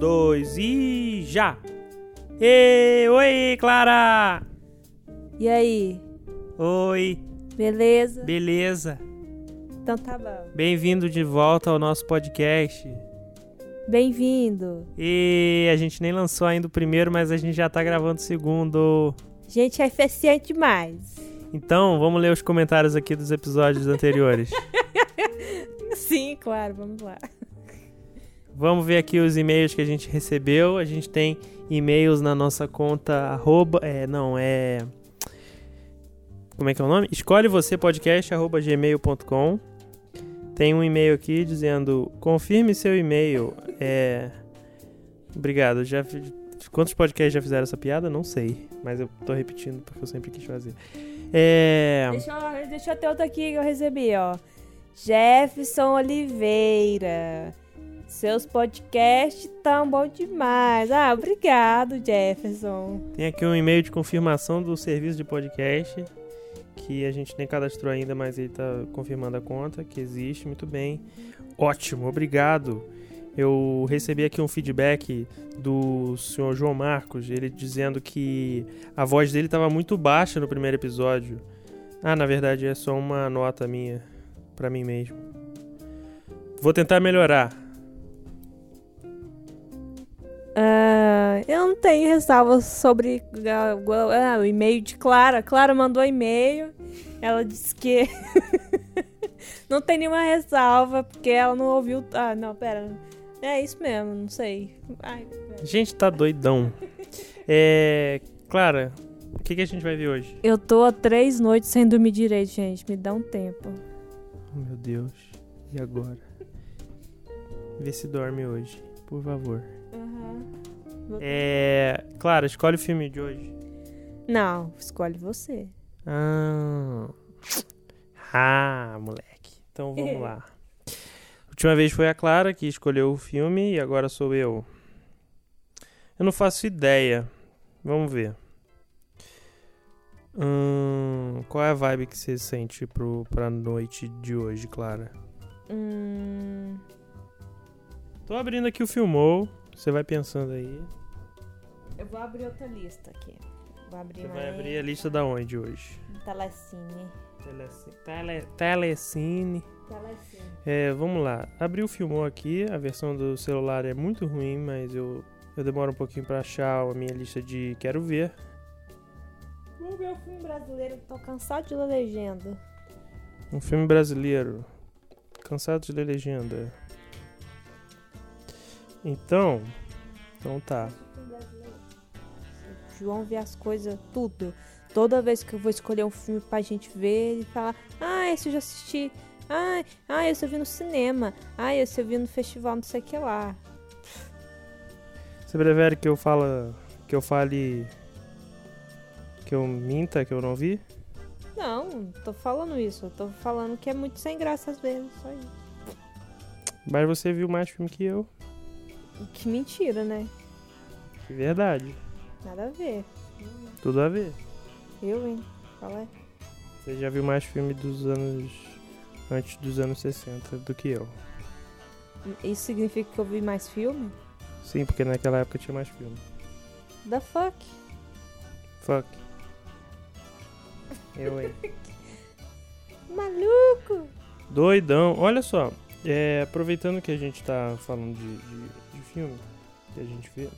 dois e já! E, oi, Clara! E aí? Oi, Beleza? beleza? Então tá bom. Bem-vindo de volta ao nosso podcast. Bem-vindo. E a gente nem lançou ainda o primeiro, mas a gente já tá gravando o segundo. Gente, é eficiente demais. Então, vamos ler os comentários aqui dos episódios anteriores. Sim, claro, vamos lá. Vamos ver aqui os e-mails que a gente recebeu. A gente tem e-mails na nossa conta arroba, é, não, é como é que é o nome? Escolhe você podcast arroba gmail.com. Tem um e-mail aqui dizendo confirme seu e-mail. É, obrigado. Já quantos podcasts já fizeram essa piada? Não sei, mas eu tô repetindo porque eu sempre quis fazer. É, Deixa eu, deixa eu ter outro aqui que eu recebi, ó. Jefferson Oliveira. Seus podcasts tão bom demais. Ah, obrigado, Jefferson. Tem aqui um e-mail de confirmação do serviço de podcast que a gente nem cadastrou ainda, mas ele tá confirmando a conta que existe. Muito bem. Ótimo, obrigado. Eu recebi aqui um feedback do senhor João Marcos, ele dizendo que a voz dele estava muito baixa no primeiro episódio. Ah, na verdade é só uma nota minha pra mim mesmo. Vou tentar melhorar. Ah, eu não tenho ressalvas sobre ah, ah, o e-mail de Clara. Clara mandou e-mail. Ela disse que não tem nenhuma ressalva porque ela não ouviu. Ah, não, pera. É isso mesmo, não sei. Ai, gente tá doidão. É. Clara, o que, que a gente vai ver hoje? eu tô há três noites sem dormir direito, gente. Me dá um tempo. Oh, meu Deus. E agora? Vê se dorme hoje, por favor. É. Clara, escolhe o filme de hoje. Não, escolhe você. Ah. Ah, moleque. Então vamos lá. Última vez foi a Clara que escolheu o filme e agora sou eu. Eu não faço ideia. Vamos ver. Hum, qual é a vibe que você sente pro, pra noite de hoje, Clara? Hum, Tô abrindo aqui o Filmou. Você vai pensando aí. eu vou abrir outra lista aqui. Vou abrir Você vai aí. abrir a lista da onde hoje? Telecine. Teleci- Tele, telecine. Telecine. É, vamos lá. Abri o Filmou aqui. A versão do celular é muito ruim, mas eu, eu demoro um pouquinho pra achar a minha lista de quero ver. Vamos ver o filme brasileiro. Tô cansado de ler legenda. Um filme brasileiro. Cansado de ler legenda. Então. Então tá. O João vê as coisas, tudo. Toda vez que eu vou escolher um filme pra gente ver, ele fala: Ah, esse eu já assisti. Ah, ah, esse eu vi no cinema. Ah, esse eu vi no festival, não sei o que lá. Você prefere que eu fala. Que eu fale. Que eu minta, que eu não vi? Não, não tô falando isso. Eu tô falando que é muito sem graça às vezes. Só isso. Mas você viu mais filme que eu. Que mentira, né? De verdade. Nada a ver. Tudo a ver. Eu, hein? Qual é? Você já viu mais filme dos anos. Antes dos anos 60 do que eu. Isso significa que eu vi mais filme? Sim, porque naquela época tinha mais filme. The fuck? Fuck. Eu, hein? Maluco! Doidão. Olha só, é, aproveitando que a gente tá falando de, de filme que a gente vê,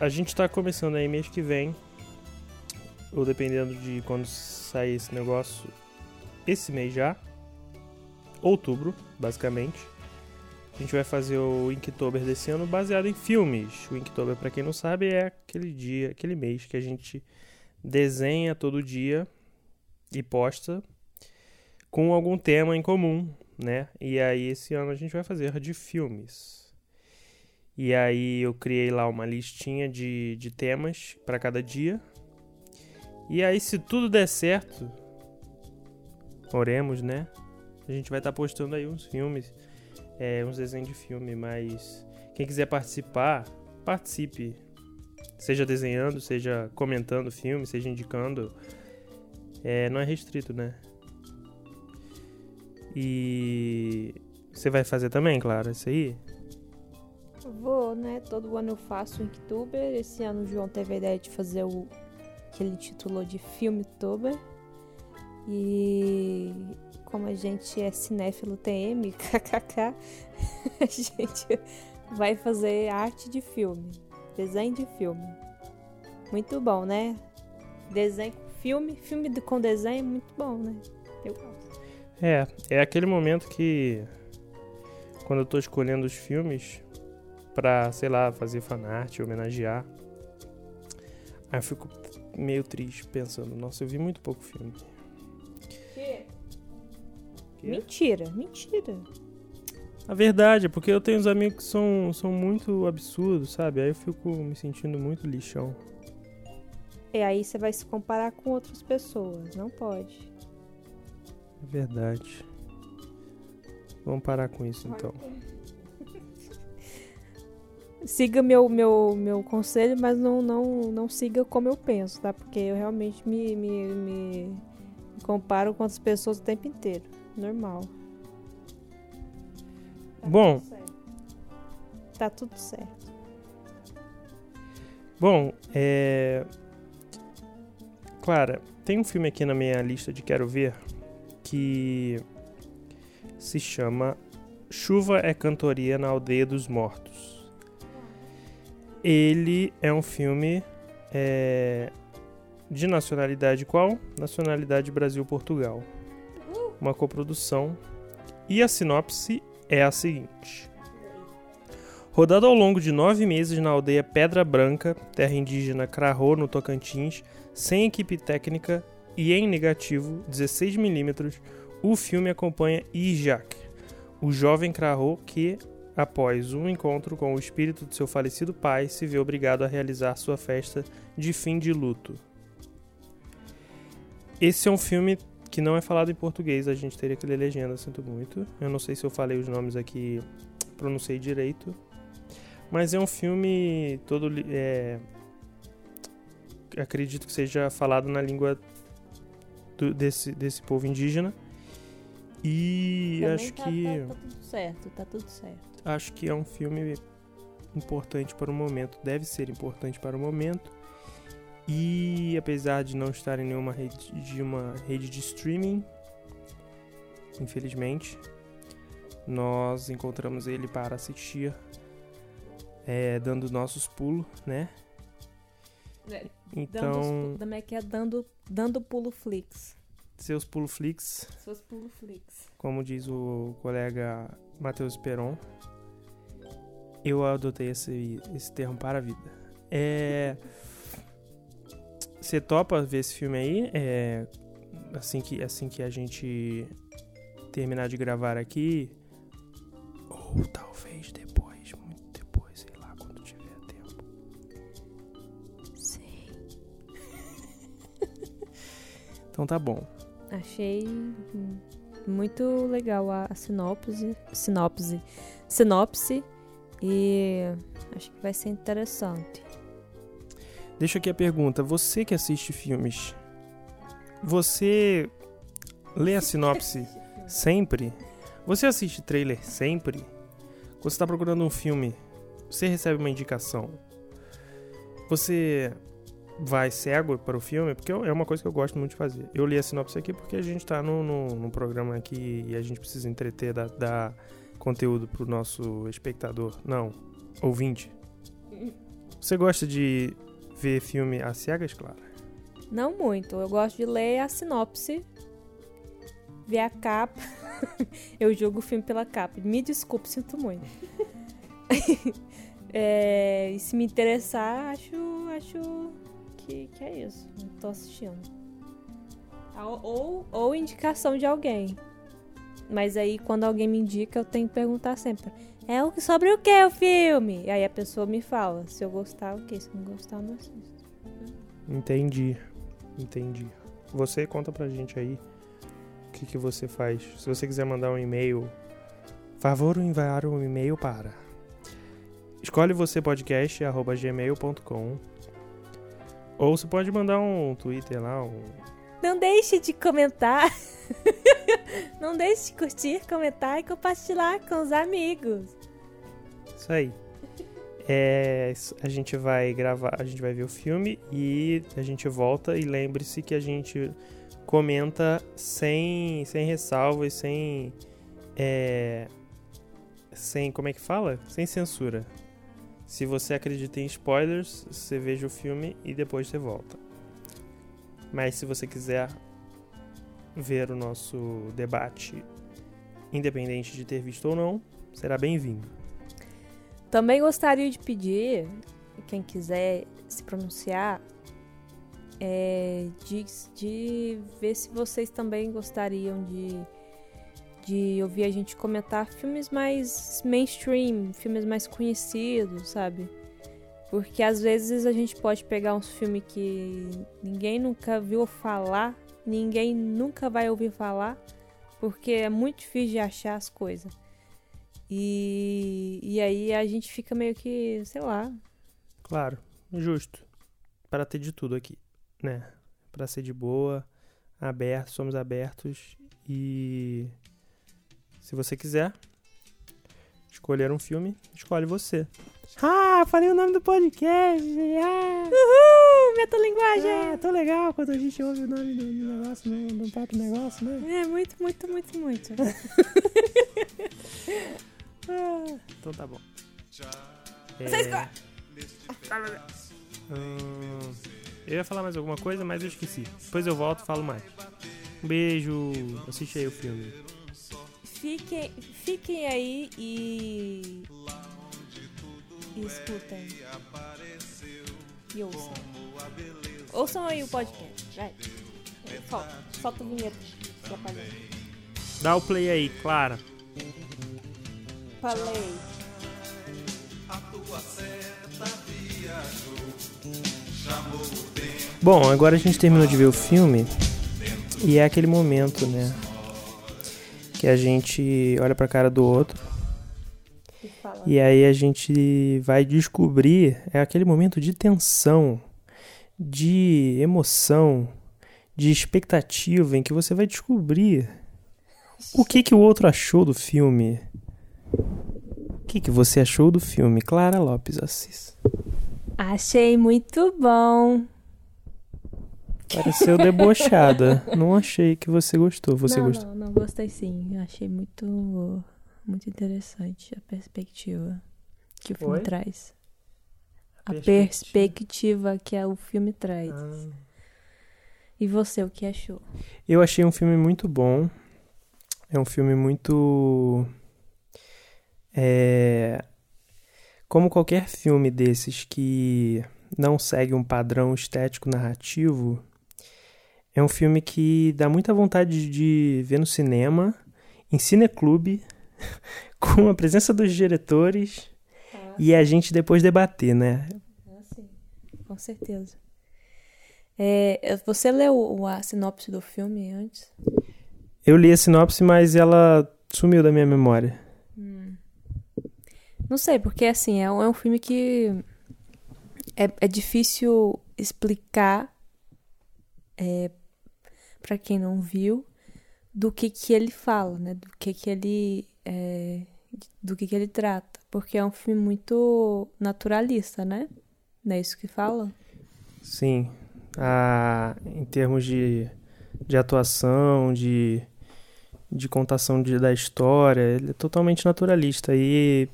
a gente tá começando aí mês que vem, ou dependendo de quando sair esse negócio, esse mês já, outubro, basicamente. A gente vai fazer o Inktober desse ano baseado em filmes. O Inktober, pra quem não sabe, é aquele dia, aquele mês que a gente desenha todo dia e posta com algum tema em comum, né? E aí esse ano a gente vai fazer de filmes. E aí eu criei lá uma listinha de, de temas para cada dia. E aí se tudo der certo, oremos, né? A gente vai estar postando aí uns filmes, é, uns desenhos de filme, mas quem quiser participar, participe. Seja desenhando, seja comentando filme, seja indicando. É, não é restrito, né? E você vai fazer também, claro, isso aí? Vou, né? Todo ano eu faço o Inktober. Esse ano o João teve a ideia de fazer o que ele titulou de Filmtuber. E como a gente é cinéfilo TM, kkk, a gente vai fazer arte de filme, desenho de filme. Muito bom, né? Desenho com filme, filme com desenho, muito bom, né? Eu gosto. É, é aquele momento que quando eu tô escolhendo os filmes pra, sei lá, fazer fanart, homenagear, aí eu fico meio triste pensando, nossa, eu vi muito pouco filme. Que? Mentira, mentira. A verdade é porque eu tenho uns amigos que são, são muito absurdos, sabe? Aí eu fico me sentindo muito lixão. E aí você vai se comparar com outras pessoas, não pode. É verdade. Vamos parar com isso então. Siga meu, meu, meu conselho, mas não, não, não siga como eu penso, tá? Porque eu realmente me, me, me comparo com outras pessoas o tempo inteiro. Normal. Tá Bom. tudo. Tá tudo certo. Bom, é. Clara, tem um filme aqui na minha lista de quero ver que se chama Chuva é Cantoria na Aldeia dos Mortos. Ele é um filme é, de nacionalidade qual? Nacionalidade Brasil-Portugal. Uma coprodução. E a sinopse é a seguinte. Rodado ao longo de nove meses na aldeia Pedra Branca, terra indígena Crarô, no Tocantins, sem equipe técnica e em negativo 16mm, o filme acompanha Ijak, o jovem Crarô que, após um encontro com o espírito de seu falecido pai, se vê obrigado a realizar sua festa de fim de luto. Esse é um filme que não é falado em português, a gente teria que ler legenda, sinto muito. Eu não sei se eu falei os nomes aqui, pronunciei direito. Mas é um filme todo. É, acredito que seja falado na língua do- desse, desse povo indígena. E Também acho tá, que. Tá, tá tudo certo, tá tudo certo. Acho que é um filme importante para o momento, deve ser importante para o momento. E apesar de não estar em nenhuma rede de uma rede de streaming, infelizmente, nós encontramos ele para assistir, é, dando nossos pulos, né? Dando, Então, como é que é? Dando, dando pulo flix. seus pulo flix, Seus pulo flix. como diz o colega Matheus Peron, eu adotei esse, esse termo para a vida. É. Você topa ver esse filme aí? É, assim, que, assim que a gente terminar de gravar aqui. Ou talvez depois, muito depois, sei lá, quando tiver tempo. Sim. Então tá bom. Achei muito legal a, a sinopse, sinopse, sinopse e acho que vai ser interessante. Deixa aqui a pergunta. Você que assiste filmes, você lê a sinopse sempre? Você assiste trailer sempre? Quando você está procurando um filme, você recebe uma indicação. Você vai cego para o filme? Porque é uma coisa que eu gosto muito de fazer. Eu li a sinopse aqui porque a gente está num, num, num programa aqui e a gente precisa entreter, dar, dar conteúdo pro nosso espectador. Não, ouvinte. Você gosta de ver filme às cegas, Clara? Não muito, eu gosto de ler a sinopse, ver a capa. eu julgo o filme pela capa. Me desculpe, sinto muito. É, e se me interessar, acho, acho que, que é isso. Tô assistindo. Ou, ou, ou indicação de alguém. Mas aí, quando alguém me indica, eu tenho que perguntar sempre: é sobre o que o filme? E aí a pessoa me fala. Se eu gostar, ok. Se não gostar, eu não assisto. Entendi. Entendi. Você conta pra gente aí o que, que você faz. Se você quiser mandar um e-mail, favor enviar um e-mail para escolhe você podcast arroba gmail.com ou você pode mandar um Twitter lá, um Não deixe de comentar. Não deixe de curtir, comentar e compartilhar com os amigos. Isso aí. É, a gente vai gravar, a gente vai ver o filme e a gente volta e lembre-se que a gente comenta sem, sem ressalvas, sem é, sem como é que fala? Sem censura. Se você acredita em spoilers, você veja o filme e depois você volta. Mas se você quiser ver o nosso debate, independente de ter visto ou não, será bem-vindo. Também gostaria de pedir, quem quiser se pronunciar, é, de, de ver se vocês também gostariam de, de ouvir a gente comentar filmes mais mainstream, filmes mais conhecidos, sabe? Porque às vezes a gente pode pegar uns filmes que ninguém nunca viu falar, ninguém nunca vai ouvir falar, porque é muito difícil de achar as coisas. E, e aí a gente fica meio que, sei lá. Claro, justo. Para ter de tudo aqui, né? Para ser de boa, aberto, somos abertos e se você quiser escolher um filme, escolhe você. Ah, falei o nome do podcast. Ah. Uhul, metalinguagem. É, tão legal quando a gente ouve o nome do negócio, do, do próprio negócio, né? É, muito, muito, muito, muito. Ah, então tá bom. É... Você escolhe. Hum, eu ia falar mais alguma coisa, mas eu esqueci. Depois eu volto e falo mais. Um beijo. Assiste aí o filme. Fiquem, fiquem aí e. E escutem. E ouçam. Ouçam aí o podcast. Vai. Solta, solta o vinheta. Dá o play aí, Clara. Falei. Bom, agora a gente terminou de ver o filme e é aquele momento, né? Que a gente olha pra cara do outro e aí a gente vai descobrir é aquele momento de tensão, de emoção, de expectativa em que você vai descobrir o que que o outro achou do filme. O que que você achou do filme, Clara Lopes Assis? Achei muito bom. Pareceu debochada. não achei que você gostou. Você não, gostou? Não, não gostei sim. Achei muito, muito interessante a perspectiva que o filme Oi? traz. A Perspectiva. perspectiva que o filme traz. Ah. E você, o que achou? Eu achei um filme muito bom. É um filme muito. É. Como qualquer filme desses que não segue um padrão estético narrativo, é um filme que dá muita vontade de ver no cinema, em cineclube, com a presença dos diretores e a gente depois debater, né? Ah, sim. Com certeza. É, você leu a sinopse do filme antes? Eu li a sinopse, mas ela sumiu da minha memória. Não sei, porque assim, é um, é um filme que é, é difícil explicar é, para quem não viu do que que ele fala, né? Do que que ele é, do que que ele trata, porque é um filme muito naturalista, né? Não é isso que fala? Sim. A, em termos de, de atuação, de, de contação de, da história, ele é totalmente naturalista. E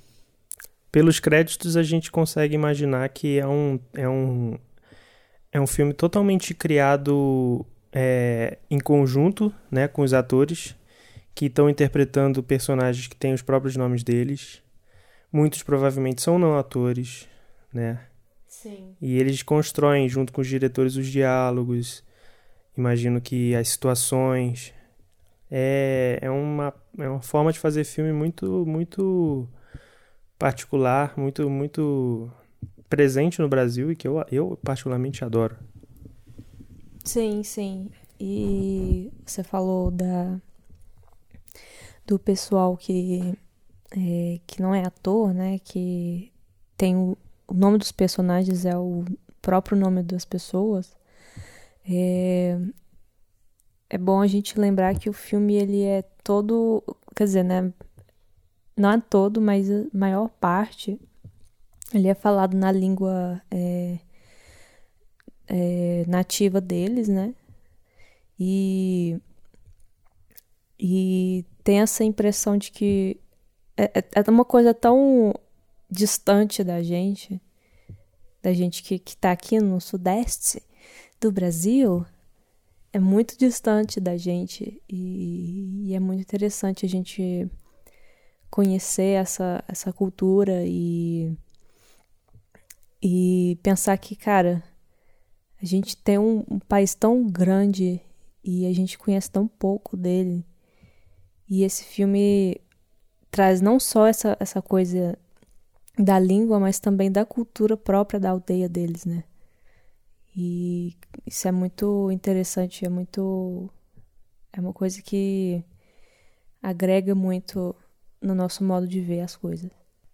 pelos créditos a gente consegue imaginar que é um, é um, é um filme totalmente criado é, em conjunto né, com os atores que estão interpretando personagens que têm os próprios nomes deles. Muitos provavelmente são não atores, né? Sim. E eles constroem, junto com os diretores, os diálogos. Imagino que as situações. É, é, uma, é uma forma de fazer filme muito, muito particular, muito, muito presente no Brasil e que eu, eu particularmente adoro. Sim, sim. E você falou da do pessoal que é, que não é ator, né? Que tem o, o nome dos personagens é o próprio nome das pessoas. É, é bom a gente lembrar que o filme ele é todo, quer dizer, né? Não é todo, mas a maior parte Ele é falado na língua é, é, nativa deles, né? E, e tem essa impressão de que é, é, é uma coisa tão distante da gente, da gente que, que tá aqui no sudeste do Brasil, é muito distante da gente e, e, é muito interessante a gente conhecer essa, essa cultura e, e pensar que, cara, a gente tem um, um país tão grande e a gente conhece tão pouco dele. E esse filme traz não só essa, essa coisa da língua, mas também da cultura própria da aldeia deles, né? E isso é muito interessante, é muito. É uma coisa que agrega muito no nosso modo de ver as coisas.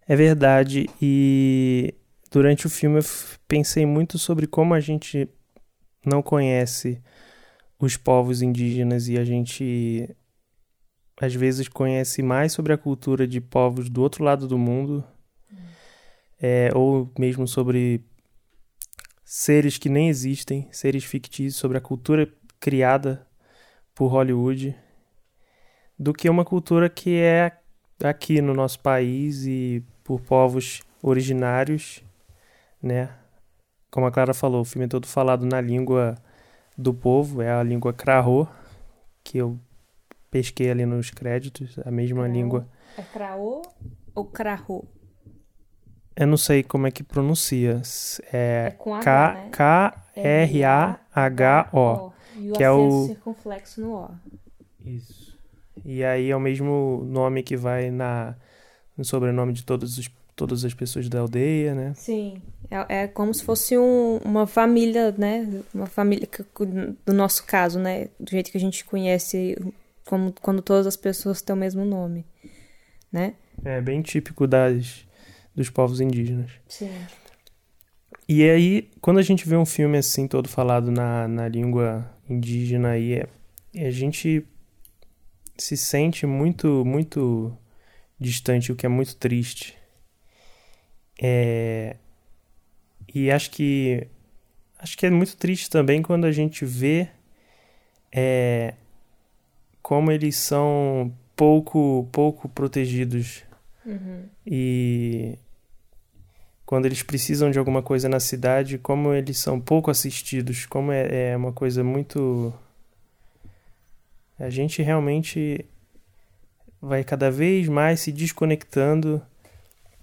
É verdade, e durante o filme eu pensei muito sobre como a gente não conhece os povos indígenas e a gente às vezes conhece mais sobre a cultura de povos do outro lado do mundo, é, ou mesmo sobre seres que nem existem, seres fictícios, sobre a cultura criada por Hollywood, do que uma cultura que é aqui no nosso país e por povos originários, né? Como a Clara falou, o filme é todo falado na língua do povo, é a língua Krahô, que eu pesquei ali nos créditos, a mesma língua. É Krahô ou Krahô? Eu não sei como é que pronuncia. É, é K-R-A-H-O. E o que é o circunflexo no O. Isso. E aí é o mesmo nome que vai na, no sobrenome de todos os, todas as pessoas da aldeia, né? Sim. É, é como se fosse um, uma família, né? Uma família, do nosso caso, né? Do jeito que a gente conhece, como, quando todas as pessoas têm o mesmo nome, né? É bem típico das, dos povos indígenas. Sim. E aí, quando a gente vê um filme assim, todo falado na, na língua indígena, aí é, a gente se sente muito, muito distante, o que é muito triste. É... E acho que acho que é muito triste também quando a gente vê é... como eles são pouco pouco protegidos uhum. e quando eles precisam de alguma coisa na cidade, como eles são pouco assistidos, como é, é uma coisa muito a gente realmente vai cada vez mais se desconectando.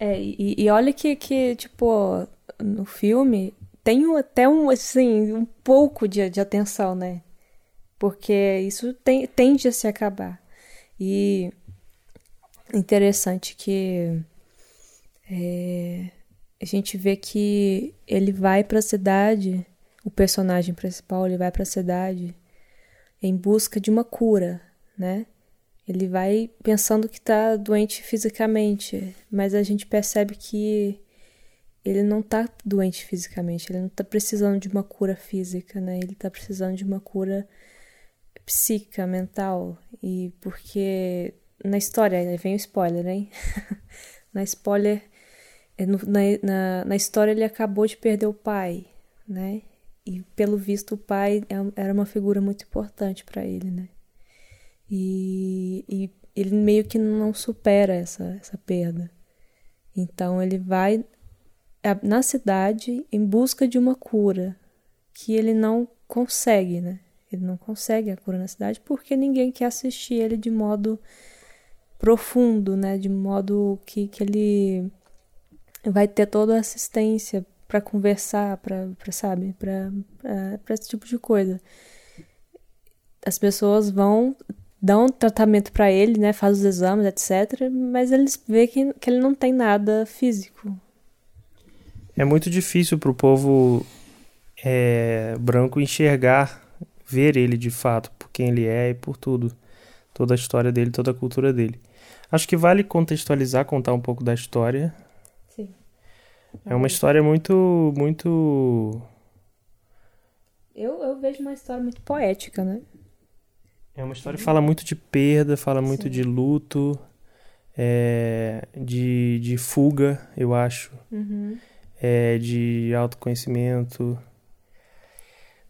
É, e, e olha que, que, tipo, no filme tem até um, assim, um pouco de, de atenção, né? Porque isso tem, tende a se acabar. E interessante que é, a gente vê que ele vai para a cidade, o personagem principal, ele vai para a cidade em busca de uma cura, né? Ele vai pensando que está doente fisicamente, mas a gente percebe que ele não está doente fisicamente, ele não está precisando de uma cura física, né? Ele está precisando de uma cura psíquica, mental. E porque na história, vem o spoiler, hein? na spoiler, é, na, na, na história ele acabou de perder o pai, né? E pelo visto o pai é era uma figura muito importante para ele, né? E, e, ele meio que não supera essa, essa perda. Então ele vai na cidade em busca de uma cura que ele não consegue, né? Ele não consegue a cura na cidade porque ninguém quer assistir ele de modo profundo, né? De modo que, que ele vai ter toda a assistência para conversar, para sabe, para esse tipo de coisa. As pessoas vão dão tratamento para ele, né, faz os exames, etc, mas eles veem que, que ele não tem nada físico. É muito difícil para o povo é, branco enxergar, ver ele de fato por quem ele é e por tudo, toda a história dele, toda a cultura dele. Acho que vale contextualizar, contar um pouco da história, é uma história muito, muito. Eu, eu vejo uma história muito poética, né? É uma história que fala muito de perda, fala muito Sim. de luto. é, de, de fuga, eu acho, Uhum. é, de autoconhecimento.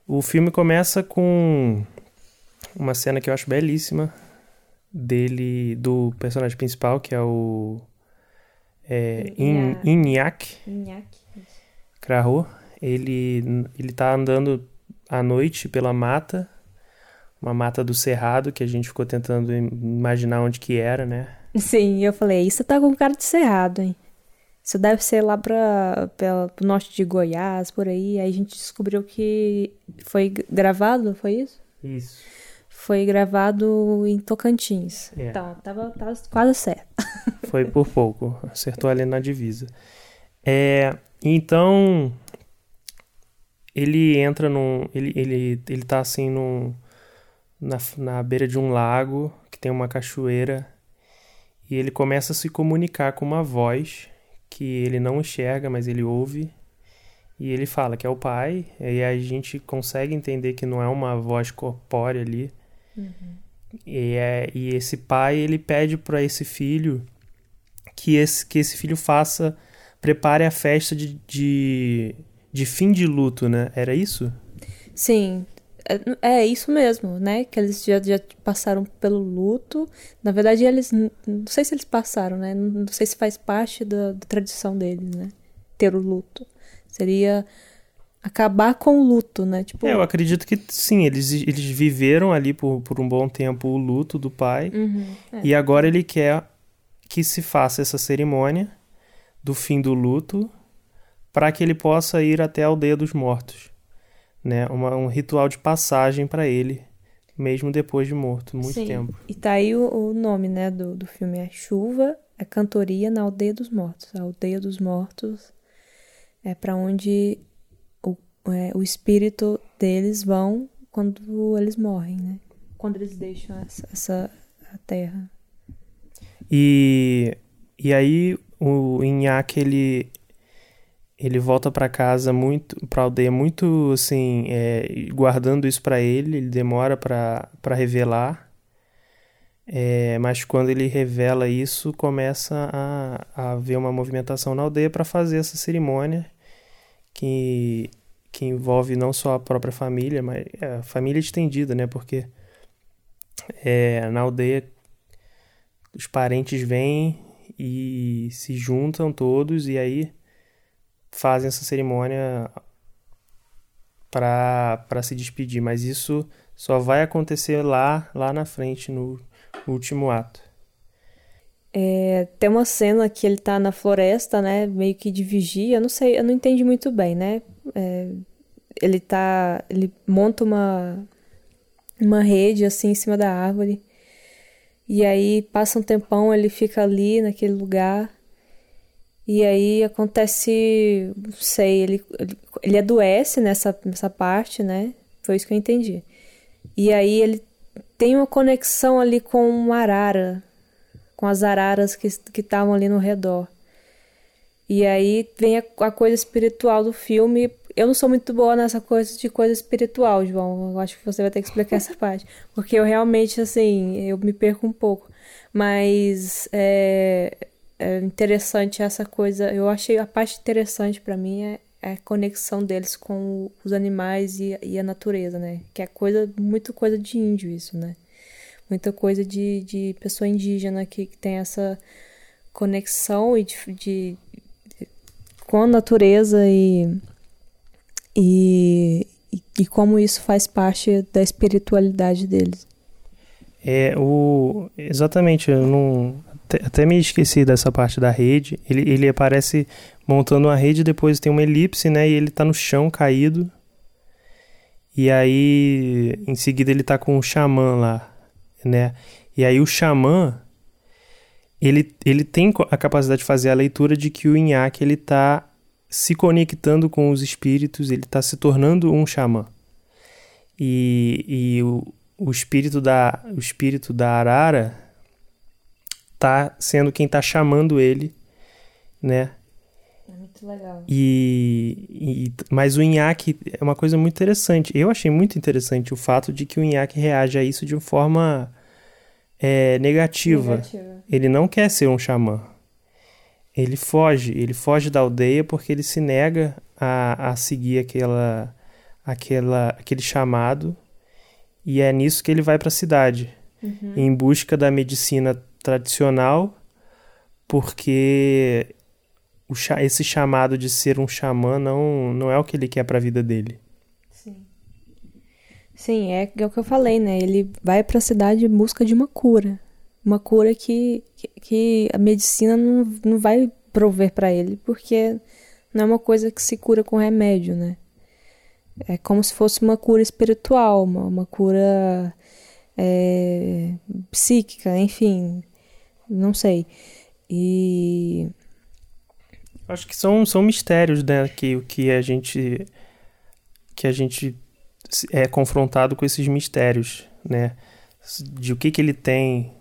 O filme começa com uma cena que eu acho belíssima dele, do personagem principal, que é o é, In- Inyak. Krahor. Ele, ele tá andando à noite pela mata, uma mata do Cerrado, que a gente ficou tentando im- imaginar onde que era, né? Sim, eu falei, isso tá com cara de cerrado, hein? Isso deve ser lá pra, pela, pro norte de Goiás, por aí. Aí a gente descobriu que foi gravado, foi isso? Isso. Foi gravado em Tocantins. É. Então, tava, tava quase certo. Foi por pouco, acertou ali na divisa. É, então ele entra num, ele, ele, ele tá assim num, na, na beira de um lago que tem uma cachoeira e ele começa a se comunicar com uma voz que ele não enxerga, mas ele ouve e ele fala que é o pai e a gente consegue entender que não é uma voz corpórea ali. E, é, e esse pai ele pede para esse filho que esse, que esse filho faça, prepare a festa de, de, de fim de luto, né? Era isso? Sim, é, é isso mesmo, né? Que eles já, já passaram pelo luto. Na verdade, eles. Não sei se eles passaram, né? Não não sei se faz parte da, da tradição deles, né? Ter o luto. Seria acabar com o luto, né? Tipo. É, eu acredito que sim, eles, eles viveram ali por, por um bom tempo o luto do pai, Uhum, é. e agora ele quer que se faça essa cerimônia do fim do luto para que ele possa ir até a aldeia dos mortos, né? Uma, um ritual de passagem para ele, mesmo depois de morto, muito Sim. tempo. E tá aí o, o nome, né, do, do filme é Chuva, é cantoria na Aldeia dos Mortos. A Aldeia dos Mortos é pra onde o, é, o espírito deles vão quando eles morrem, né? Quando eles deixam essa, essa a terra. E, e aí o Inhaque, ele, ele volta pra casa muito, pra aldeia muito assim, é, guardando isso pra ele, ele demora pra revelar. É, mas quando ele revela isso, começa a, a haver uma movimentação na aldeia para fazer essa cerimônia que, que envolve não só a própria família, mas a família estendida, né? Porque é, na aldeia os parentes vêm e se juntam todos e aí fazem essa cerimônia para se despedir, mas isso só vai acontecer lá lá na frente no último ato. É, tem uma cena que ele tá na floresta, né? Meio que de vigia. Eu não sei, eu não entendi muito bem, né? É, ele tá. Ele monta uma, uma rede assim em cima da árvore. E aí passa um tempão, ele fica ali naquele lugar. E aí acontece. Não sei, ele, ele, adoece nessa, nessa parte, né? Foi isso que eu entendi. E aí ele tem uma conexão ali com uma arara com as araras que que estavam ali no redor. E aí vem a, a coisa espiritual do filme. Eu não sou muito boa nessa coisa de coisa espiritual, João. Eu acho que você vai ter que explicar essa parte. Porque eu realmente, assim, eu me perco um pouco. Mas é, é interessante essa coisa. Eu achei a parte interessante pra mim é, é a conexão deles com os animais e, e a natureza, né? Que é coisa, muito coisa de índio isso, né? muita coisa de, de pessoa indígena que, que tem essa conexão e de, de- com a natureza e, e, e como isso faz parte da espiritualidade deles. É o exatamente, eu não até, me esqueci dessa parte da rede. Ele ele aparece montando uma rede, depois tem uma elipse, né, e ele tá no chão caído. E aí em seguida ele tá com o xamã lá, né? E aí o xamã ele, ele tem a capacidade de fazer a leitura de que o Inhaque ele tá se conectando com os espíritos, ele tá se tornando um xamã. E, e o, o espírito da o espírito da arara tá sendo quem tá chamando ele, né? É muito legal. E, e mas o Inhaque é uma coisa muito interessante. Eu achei muito interessante o fato de que o Inhaque reage a isso de uma forma é, negativa. Negativa. Ele não quer ser um xamã. Ele foge, ele foge da aldeia porque ele se nega a, a seguir aquela, aquela, aquele chamado e é nisso que ele vai para a cidade, Uhum. em busca da medicina tradicional, porque o esse chamado de ser um xamã não, não é o que ele quer para a vida dele. Sim. Sim, é, é o que eu falei, né? Ele vai pra cidade em busca de uma cura. Uma cura que, que, que a medicina não, não vai prover pra ele, porque não é uma coisa que se cura com remédio, né? É como se fosse uma cura espiritual, uma, uma cura é, psíquica, enfim. Não sei. E. Acho que são, são mistérios, né, que, que a gente que a gente é confrontado com esses mistérios, né, de o que que ele tem,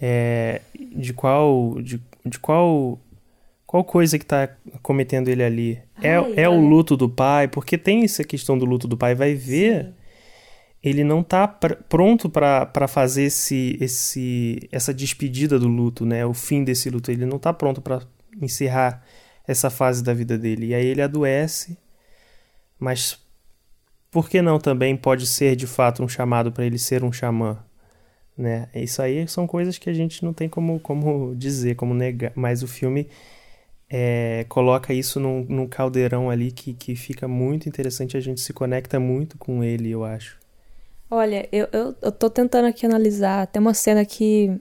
é, de qual de, de qual qual coisa que tá cometendo ele ali. É, Ai, é o olha. luto do pai, porque tem essa questão do luto do pai, vai ver, ele não tá pr- pronto pra fazer esse esse essa despedida do luto, né, o fim desse luto, ele não tá pronto pra encerrar essa fase da vida dele. E aí ele adoece, mas por que não também pode ser de fato um chamado para ele ser um xamã? Né? Isso aí são coisas que a gente não tem como, como dizer, como negar, mas o filme é, coloca isso num, num caldeirão ali que, que fica muito interessante, a gente se conecta muito com ele, eu acho. Olha, eu, eu, eu tô tentando aqui analisar. Tem uma cena que,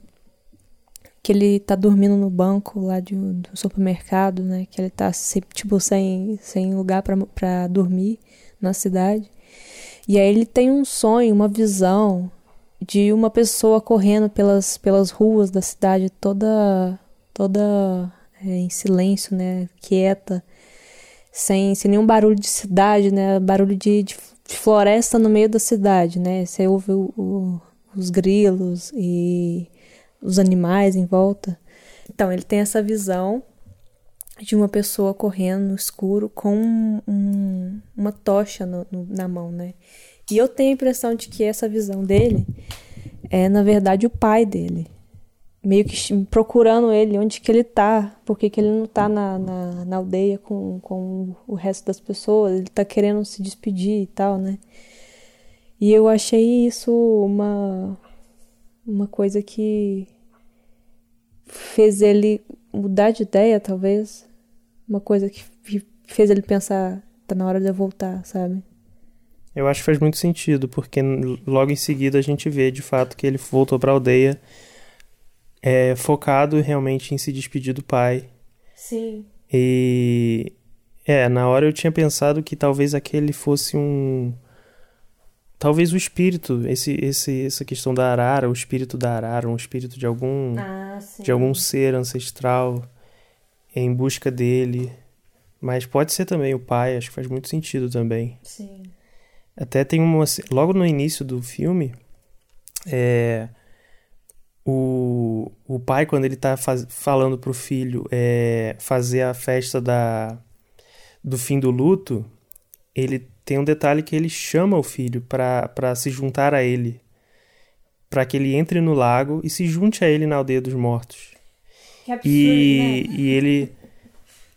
que ele tá dormindo no banco lá de, do supermercado, né? Que ele tá, tipo, sem, sem lugar pra dormir na cidade. E aí ele tem um sonho, uma visão de uma pessoa correndo pelas, pelas ruas da cidade toda, toda é, em silêncio, né? Quieta. Sem, sem nenhum barulho de cidade, né? Barulho de de floresta no meio da cidade, né? Você ouve o- o- os grilos e os animais em volta. Então, ele tem essa visão de uma pessoa correndo no escuro com um- uma tocha no- no- na mão, né? E eu tenho a impressão de que essa visão dele é, na verdade, o pai dele. Meio que procurando ele, onde que ele tá, por que ele não tá na, na, na aldeia com, com o resto das pessoas, ele tá querendo se despedir e tal, né? E eu achei isso uma, uma coisa que fez ele mudar de ideia, talvez. Uma coisa que fez ele pensar, tá na hora de eu voltar, sabe? Eu acho que faz muito sentido, porque logo em seguida a gente vê de fato que ele voltou pra aldeia é, focado realmente em se despedir do pai. Sim. E é, na hora eu tinha pensado que talvez aquele fosse um talvez o espírito, esse esse essa questão da arara, o espírito da arara, um espírito de algum Ah, de algum ser ancestral em busca dele. Mas pode ser também o pai, acho que faz muito sentido também. Sim. Até tem uma. Logo no início do filme, é, o, o pai, quando ele tá faz- falando pro filho é, fazer a festa da, do fim do luto, ele tem um detalhe que ele chama o filho pra se juntar a ele. Pra que ele entre no lago e se junte a ele na aldeia dos mortos. Que absurdo, E, né? e ele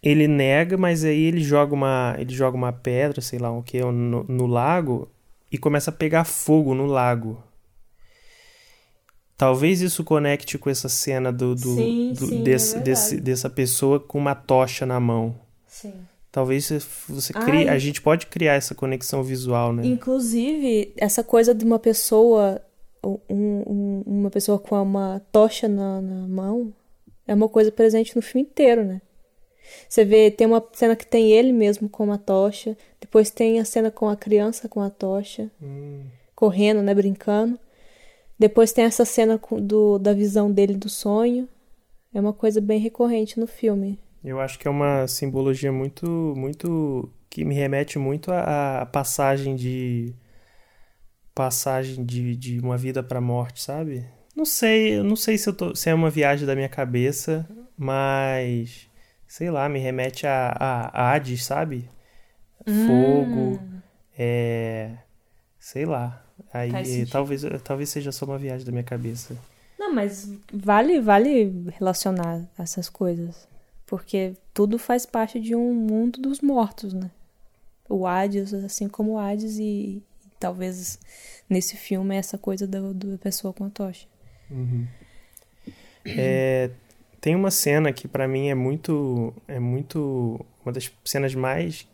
ele nega, mas aí ele joga uma ele joga uma pedra, sei lá o que, no, no lago e começa a pegar fogo no lago. Talvez isso conecte com essa cena do, do, Sim, do- sim, é desse, verdade. desse- dessa pessoa com uma tocha na mão. Sim. Talvez você, crie, a gente pode criar essa conexão visual, né? Inclusive, essa coisa de uma pessoa, um- um- uma pessoa com uma tocha na, na mão, é uma coisa presente no filme inteiro, né? Você vê, tem uma cena que tem ele mesmo com uma tocha, depois tem a cena com a criança com a tocha, Hum. correndo, né, brincando. Depois tem essa cena do, da visão dele do sonho. É uma coisa bem recorrente no filme. Eu acho que é uma simbologia muito, muito que me remete muito à, à passagem de passagem de, de uma vida para morte, sabe? Não sei, eu não sei se tô, se é uma viagem da minha cabeça, mas sei lá, me remete a, a Hades, sabe? Fogo, é, sei lá. Aí sentido. talvez talvez seja só uma viagem da minha cabeça. Não, mas vale, vale relacionar essas coisas. Porque tudo faz parte de um mundo dos mortos, né? O Hades, assim como o Hades, e, e talvez nesse filme essa coisa da, da pessoa com a tocha. Uhum. É, tem uma cena que para mim é muito é muito uma das cenas mais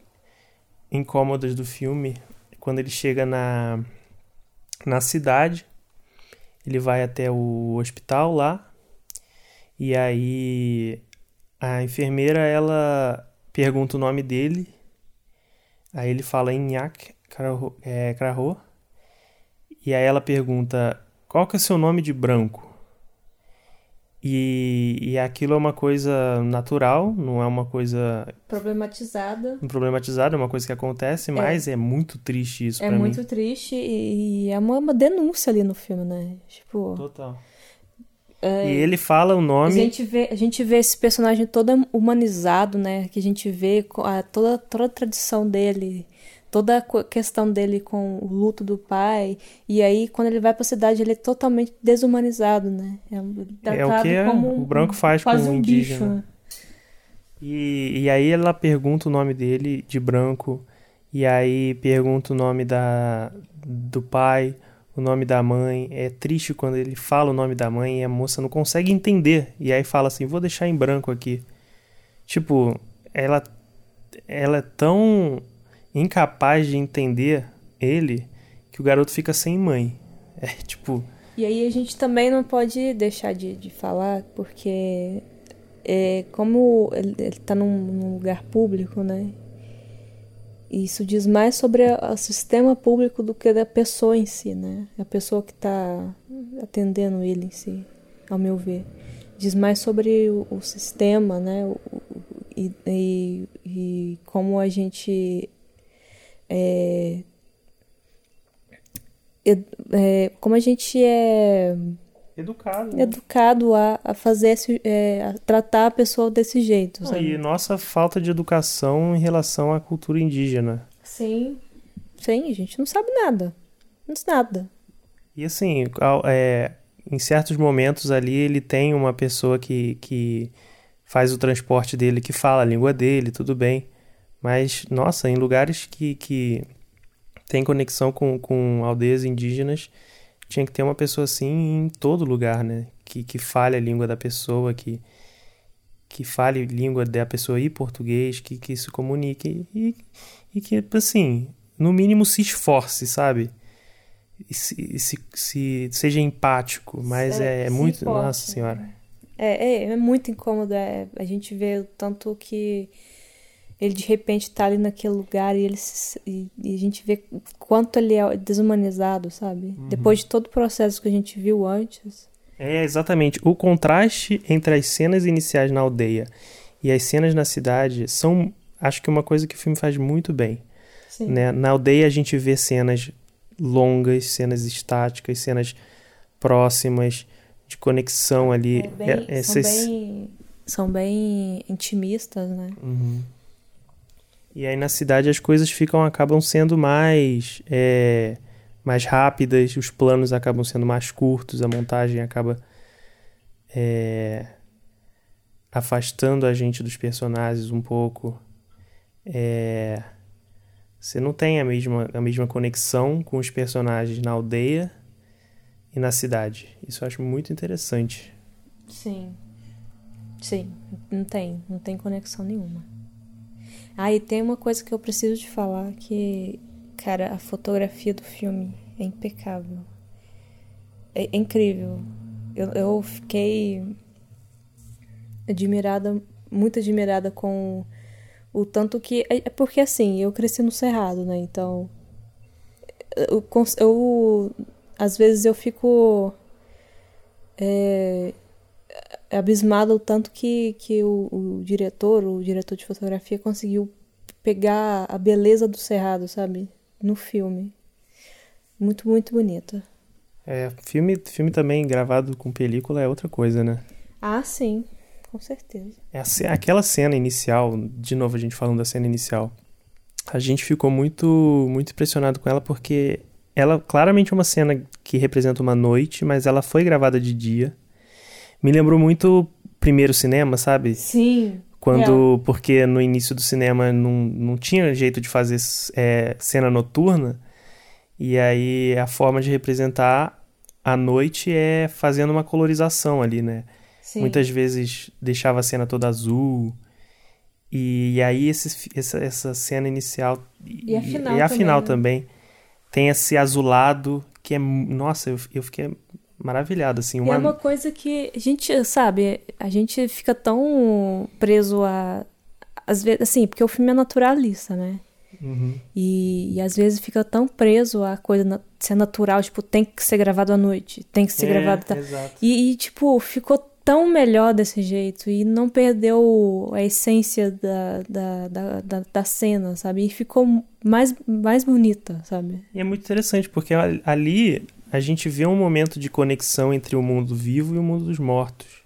incômodas do filme quando ele chega na na cidade. Ele vai até o hospital lá. E aí a enfermeira ela pergunta o nome dele. Aí ele fala Inyak Krahô é, e aí ela pergunta qual que é o seu nome de branco e, e aquilo é uma coisa natural, não é uma coisa. Problematizada. Problematizada, é uma coisa que acontece, é. mas é muito triste isso. É muito mim. triste e é uma, uma, denúncia ali no filme, né? Tipo. Total. É, e ele fala o nome. A gente, vê, a gente vê esse personagem todo humanizado, né? Que a gente vê a, toda, toda a tradição dele toda a questão dele com o luto do pai. E aí, quando ele vai pra cidade, ele é totalmente desumanizado, né? É, é o que o branco faz com o um indígena. Bicho? E, e aí ela pergunta o nome dele de branco. E aí pergunta o nome da, do pai, o nome da mãe. É triste quando ele fala o nome da mãe e a moça não consegue entender. E aí fala assim: vou deixar em branco aqui. Tipo, ela, ela é tão incapaz de entender ele que o garoto fica sem mãe. É tipo. E aí a gente também não pode deixar de, de falar, porque é, como ele, ele tá num, num, lugar público, né? Isso diz mais sobre o sistema público do que da pessoa em si, né? A pessoa que está atendendo ele em si, ao meu ver. Diz mais sobre o, o sistema, né? O, e, e, e como a gente é, é, como a gente é educado, né? educado a, a fazer esse, é, a tratar a pessoa desse jeito. Sabe? E nossa falta de educação em relação à cultura indígena. Sim, sim, a gente não sabe nada, não sabe nada. E assim, é, em certos momentos ali ele tem uma pessoa que, que faz o transporte dele, que fala a língua dele, tudo bem. Mas, nossa, em lugares que, que tem conexão com, com aldeias indígenas, tinha que ter uma pessoa assim em todo lugar, né? Que, que fale a língua da pessoa, que, que fale a língua da pessoa e português, que, que se comunique e, e que, assim, no mínimo se esforce, sabe? E se, se, se seja empático, mas é, é muito. Importa. Nossa Senhora. É, é, é muito incômodo. É, a gente vê o tanto que ele de repente tá ali naquele lugar e, ele se, e, e, a gente vê quanto ele é desumanizado, sabe? Uhum. Depois de todo o processo que a gente viu antes. É, exatamente. O contraste entre as cenas iniciais na aldeia e as cenas na cidade são, acho que, uma coisa que o filme faz muito bem. Sim. Né? Na aldeia a gente vê cenas longas, cenas estáticas, cenas próximas, de conexão ali. É bem, é, essas... são, bem, são bem intimistas, né? Uhum. E aí na cidade as coisas ficam acabam sendo mais é, mais rápidas, os planos acabam sendo mais curtos, a montagem acaba é, afastando a gente dos personagens um pouco. É, você não tem a mesma, a mesma conexão com os personagens na aldeia e na cidade. Isso eu acho muito interessante. Sim. Sim, não tem, não tem conexão nenhuma. Ah, e tem uma coisa que eu preciso te falar que, cara, a fotografia do filme é impecável. É, é incrível. Eu, eu fiquei admirada, muito admirada com o tanto que. É, é porque assim, eu cresci no Cerrado, né? Então. Eu, eu às vezes eu fico. É, abismada o tanto que, que o, o, diretor, o diretor de fotografia, conseguiu pegar a beleza do Cerrado, sabe? No filme. Muito, muito bonita. É, filme, filme também gravado com película é outra coisa, né? Ah, sim, com certeza. É aquela cena inicial, de novo a gente falando da cena inicial, a gente ficou muito, muito impressionado com ela porque ela claramente é uma cena que representa uma noite, mas ela foi gravada de dia Me lembrou muito o primeiro cinema, sabe? Sim. Quando. Porque no início do cinema não, não tinha jeito de fazer é, cena noturna. E aí a forma de representar a noite é fazendo uma colorização ali, né? Sim. Muitas vezes deixava a cena toda azul. E, e aí esse, essa, essa cena inicial E a final e a também, final né? também tem esse azulado que é. Nossa, eu, eu fiquei maravilhado, assim. E Uma, é uma coisa que a gente, sabe, a gente fica tão preso a. Às vezes, assim, porque o filme é naturalista, né? Uhum. E, e às vezes fica tão preso a coisa na- ser natural, tipo, tem que ser gravado à noite, tem que ser É, gravado. Tá... E, e, tipo, ficou tão melhor desse jeito e não perdeu a essência da, da, da, da, da cena, sabe? E ficou mais, mais bonita, sabe? E é muito interessante, porque ali a gente vê um momento de conexão entre o mundo vivo e o mundo dos mortos.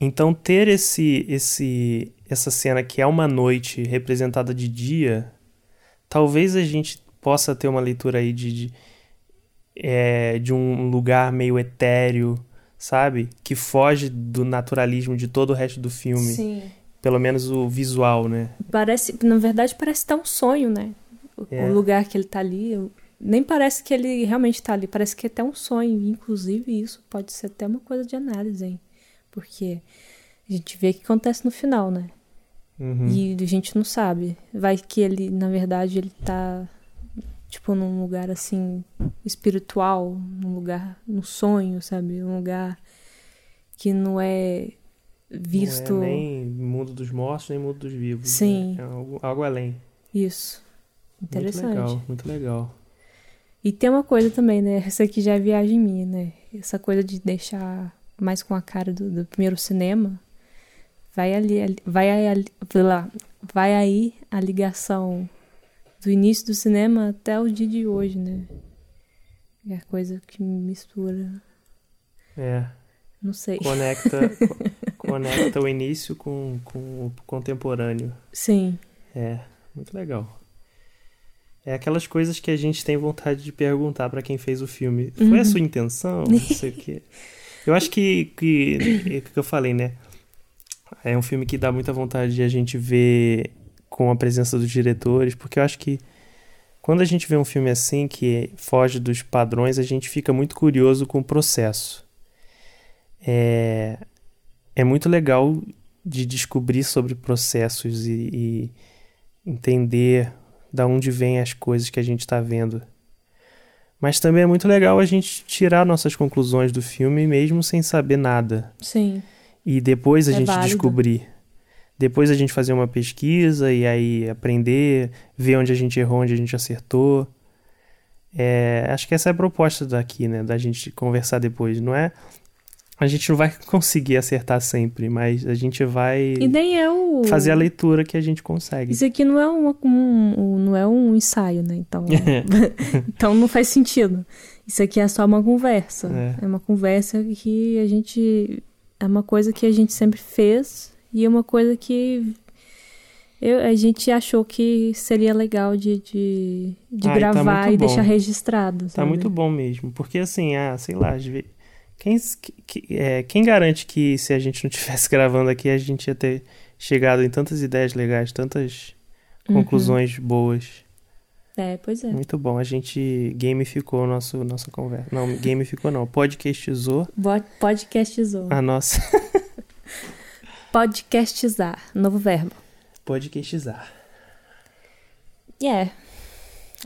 Então ter esse, esse, essa cena que é uma noite representada de dia, talvez a gente possa ter uma leitura aí de, de, é, de um lugar meio etéreo, sabe? Que foge do naturalismo de todo o resto do filme. Sim. Pelo menos o visual, né? Parece, na verdade, parece estar um sonho, né? O, É. o lugar que ele tá ali. Nem parece que ele realmente tá ali, parece que é até um sonho. Inclusive, isso pode ser até uma coisa de análise, hein? Porque a gente vê o que acontece no final, né? Uhum. E a gente não sabe. Vai que ele, na verdade, ele tá, tipo, num lugar assim, espiritual, num lugar, num sonho, sabe? Um lugar que não é visto. Não é nem mundo dos mortos, nem mundo dos vivos. Sim. né? É algo, algo além. Isso. Interessante. Muito legal, muito legal. E tem uma coisa também, né? Essa aqui já é viagem minha, né? Essa coisa de deixar mais com a cara do, do primeiro cinema. Vai ali, ali- vai aí, ali- lá, vai aí a ligação do início do cinema até o dia de hoje, né? É a coisa que mistura, É, não sei. conecta, co- conecta o início com, com o contemporâneo. Sim, É, muito legal. É aquelas coisas que a gente tem vontade de perguntar pra quem fez o filme. Foi Uhum. a sua intenção? Não sei o quê. Eu acho que, que, é o que eu falei, né? É um filme que dá muita vontade de a gente ver com a presença dos diretores, porque eu acho que quando a gente vê um filme assim que foge dos padrões, a gente fica muito curioso com o processo. É, é muito legal de descobrir sobre processos e, e entender da onde vêm as coisas que a gente está vendo. Mas também é muito legal a gente tirar nossas conclusões do filme mesmo sem saber nada. sim. E depois a É gente válido. descobrir. Depois a gente fazer uma pesquisa e aí aprender, ver onde a gente errou, onde a gente acertou. É, acho que essa é a proposta daqui, né? Da gente conversar depois. Não é. A gente não vai conseguir acertar sempre, mas a gente vai E nem é o. fazer a leitura que a gente consegue. Isso aqui não é um, um- não é um ensaio, né? Então, então não faz sentido. Isso aqui é só uma conversa. É. É. uma conversa que a gente é uma coisa que a gente sempre fez e é uma coisa que eu- a gente achou que seria legal de, de, de Ah, e tá gravar e deixar registrado. Tá sabe? muito bom mesmo. Porque assim, ah, sei lá, às ve- quem, que- é, quem garante que se a gente não tivesse gravando aqui, a gente ia ter chegado em tantas ideias legais, tantas Uhum. conclusões boas. É, pois é. Muito bom. A gente gamificou nosso, nossa conversa. Não, gamificou não. Podcastizou Bo- Podcastizou. a nossa. Podcastizar. Novo verbo. Podcastizar. É.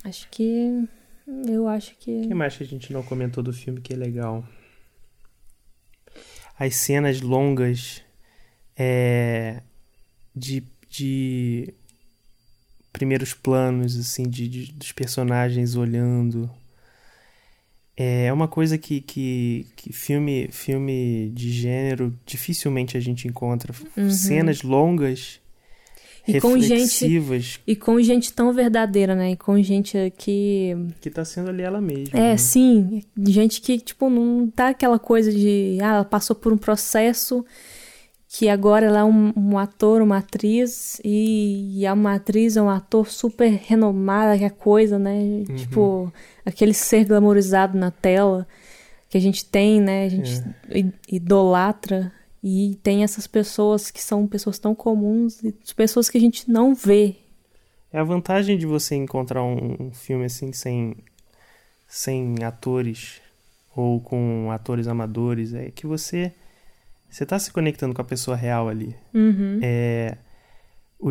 Acho que. Eu acho que. O que mais que a gente não comentou do filme que é legal? As cenas longas é, de, de primeiros planos, assim, de, de- dos personagens olhando. É uma coisa que, que, que filme, filme de gênero dificilmente a gente encontra. Uhum. Cenas longas, E com gente- reflexivas, E com gente tão verdadeira, né? E com gente que. que tá sendo ali ela mesma. É, né? sim. Gente que, tipo, não tá aquela coisa de. Ah, ela passou por um processo que agora ela é um, um ator, uma atriz, e, e é uma atriz, é um ator super renomada, que é coisa, né? Tipo, aquele ser glamorizado na tela. que a gente tem, né? A gente i- idolatra e tem essas pessoas que são pessoas tão comuns e pessoas que a gente não vê. É a vantagem de você encontrar um, filme assim sem, sem atores ou com atores amadores é que você você tá se conectando com a pessoa real ali. Uhum. É, o,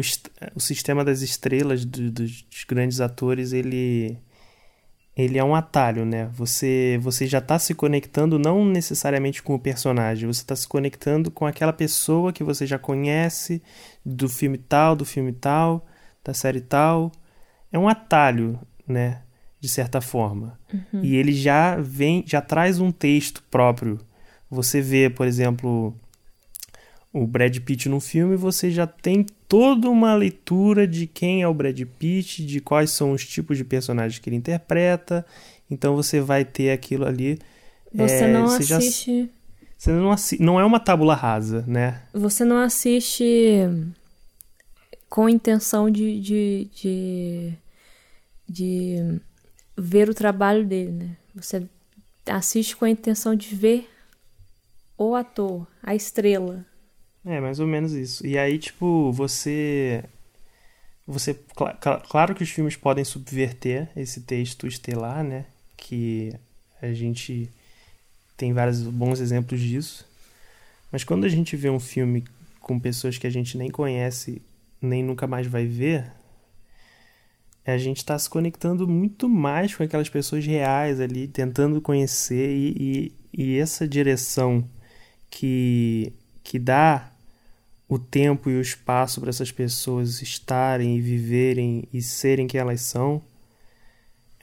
o sistema das estrelas do- dos grandes atores ele ele é um atalho, né? Você você já tá se conectando não necessariamente com o personagem, você tá se conectando com aquela pessoa que você já conhece do filme tal, do filme tal, da série tal. É um atalho, né? De certa forma. E ele já vem, já traz um texto próprio. Você vê, por exemplo, o Brad Pitt no filme, você já tem toda uma leitura de quem é o Brad Pitt, de quais são os tipos de personagens que ele interpreta. Então você vai ter aquilo ali. Você É, não você já- assiste. Você não, assi- não é uma tábula rasa, né? Você não assiste com intenção de, de, de, de ver o trabalho dele, né? Você assiste com a intenção de ver o ator, a estrela. É, mais ou menos isso. E aí, tipo, você. Você. cla- Claro que os filmes podem subverter esse texto estelar, né? Que a gente tem vários bons exemplos disso. Mas quando a gente vê um filme com pessoas que a gente nem conhece, nem nunca mais vai ver, a gente está se conectando muito mais com aquelas pessoas reais ali, tentando conhecer e, e, e essa direção que, que dá o tempo e o espaço para essas pessoas estarem e viverem e serem quem elas são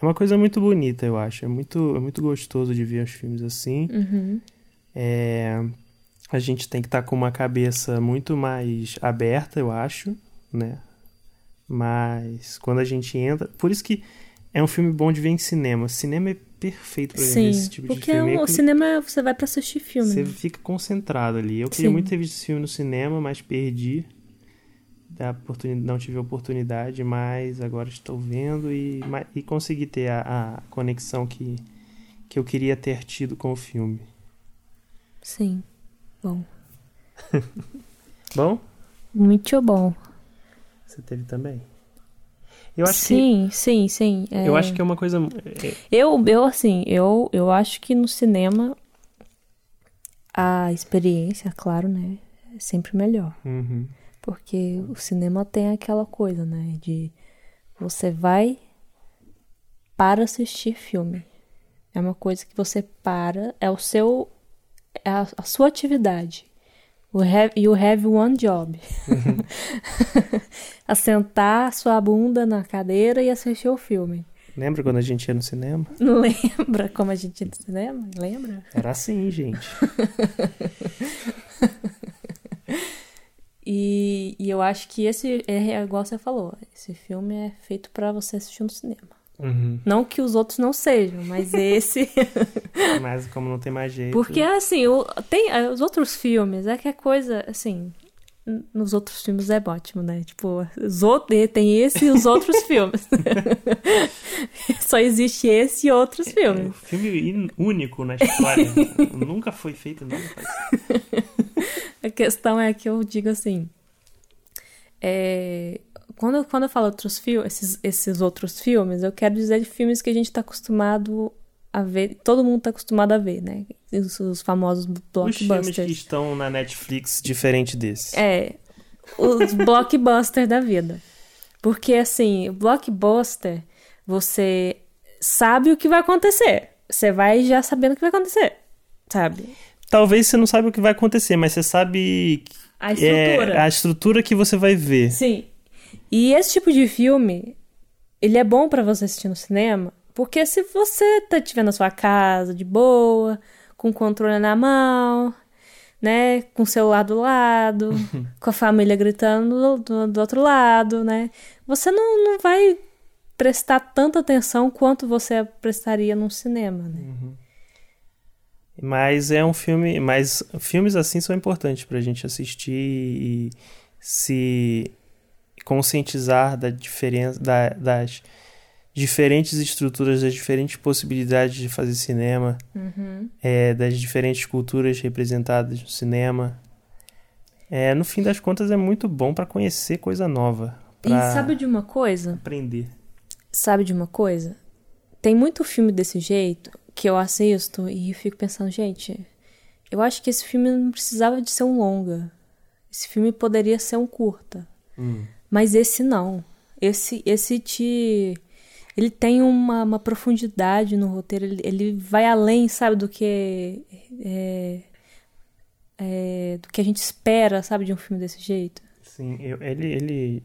é uma coisa muito bonita, eu acho. É muito, é muito gostoso de ver os filmes assim. Uhum. É, a gente tem que estar com uma cabeça muito mais aberta, eu acho, né? Mas quando a gente entra. Por isso que é um filme bom de ver em cinema. Cinema é perfeito pra ver Sim, esse tipo de porque filme. É o que cinema você vai pra assistir filme. Você né? fica concentrado ali. Eu queria Sim. muito ter visto esse filme no cinema, mas perdi. Da oportunidade, não tive a oportunidade, mas agora estou vendo e, e consegui ter a, a conexão que, que eu queria ter tido com o filme. Sim. Bom. Bom, Muito bom. você teve também. Eu acho sim, sim, sim. que é. eu acho que é uma coisa é, Eu, eu assim, eu, eu acho que no cinema a experiência, claro, né, é sempre melhor. uhum, Porque o cinema tem aquela coisa, né, de você vai para assistir filme. É uma coisa que você para, é o seu, é a, a sua atividade. You have, you have one job. Assentar sua bunda na cadeira e assistir o filme. Lembra quando a gente ia no cinema? Lembra como a gente ia no cinema? Lembra? Era assim, gente. E, e eu acho que esse é igual você falou, esse filme é feito pra você assistir no cinema. Uhum. Não que os outros não sejam, mas esse. Mas como não tem mais jeito. Porque assim, o- tem eh, os outros filmes, é que a coisa, assim. Nos outros filmes é ótimo, né? Tipo, os outros, tem esse e os outros filmes. Só existe esse e outros É um filmes. filme in- único na história. Nunca foi feito nada parecido. A questão é que eu digo assim. é, quando, eu- quando eu falo outros filmes, esses, esses outros filmes, eu quero dizer de filmes que a gente tá acostumado a ver, todo mundo tá acostumado a ver, né? Os, os famosos Os filmes que blockbusters. estão na Netflix diferente desse. É, os blockbusters da vida. Porque assim, blockbuster, você sabe o que vai acontecer. Você vai já sabendo o que vai acontecer, sabe? Talvez você não saiba o que vai acontecer, mas você sabe A é, estrutura. a estrutura que você vai ver. Sim. E esse tipo de filme, ele é bom pra você assistir no cinema, porque se você tá estiver na sua casa, de boa, com o controle na mão, né, com o celular do lado, com a família gritando do, do- outro lado, né, você não, não vai prestar tanta atenção quanto você prestaria num cinema, né? Mas é um filme. Mas filmes assim são importantes pra gente assistir e se conscientizar da diferença, da- das diferentes estruturas, das diferentes possibilidades de fazer cinema, Uhum. é, das diferentes culturas representadas no cinema. É, no fim das contas, é muito bom pra conhecer coisa nova, E sabe de uma coisa? aprender. Sabe de uma coisa? Tem muito filme desse jeito que eu assisto e eu fico pensando, gente, eu acho que esse filme não precisava de ser um longa. Esse filme poderia ser um curta. Hum. Mas esse não. Esse, esse te. Ele tem uma, uma profundidade no roteiro. Ele, ele vai além, sabe, do que. é, é, do que a gente espera, sabe, de um filme desse jeito. Sim, eu- ele, ele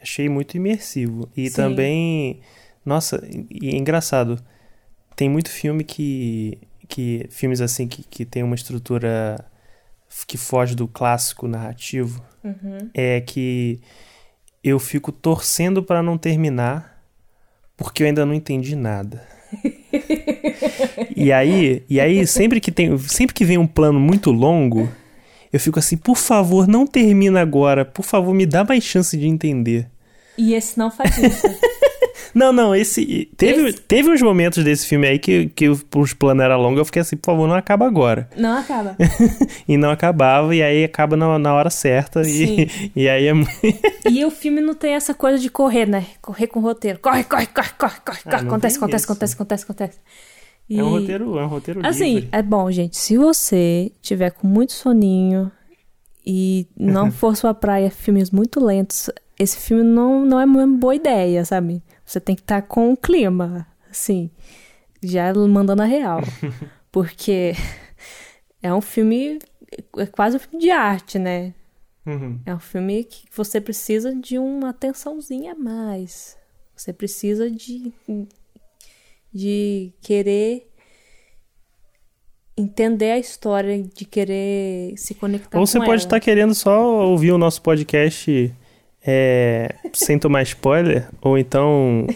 achei muito imersivo. E Sim. também, nossa, e é engraçado. Tem muito filme que, que filmes assim que, que tem uma estrutura que foge do clássico narrativo, é que eu fico torcendo pra não terminar porque eu ainda não entendi nada. E aí, e aí sempre que tem, sempre que vem um plano muito longo, eu fico assim, por favor, não termina agora, por favor, me dá mais chance de entender. E esse não faz isso. Não, não, esse teve, Esse- teve uns momentos desse filme aí que, que os os planos eram longos, eu fiquei assim, por favor, não acaba agora. não acaba. E não acabava, e aí acaba na, na hora certa, e, e aí é E o filme não tem essa coisa de correr, né? Correr com o roteiro. Corre, corre, corre, corre, corre. Ah, acontece, acontece, isso. acontece, acontece, acontece. E- é um roteiro, é um roteiro Assim, livre. é bom, gente. Se você tiver com muito soninho e não for sua praia filmes muito lentos, esse filme não, não é uma boa ideia, sabe? Você tem que estar com o clima, assim, já mandando a real. Porque é um filme, é quase um filme de arte, né? Uhum. É um filme que você precisa de uma atençãozinha a mais. Você precisa de, de querer entender a história, de querer se conectar Ou com você pode ela. estar querendo só ouvir o nosso podcast é, sem tomar spoiler, ou então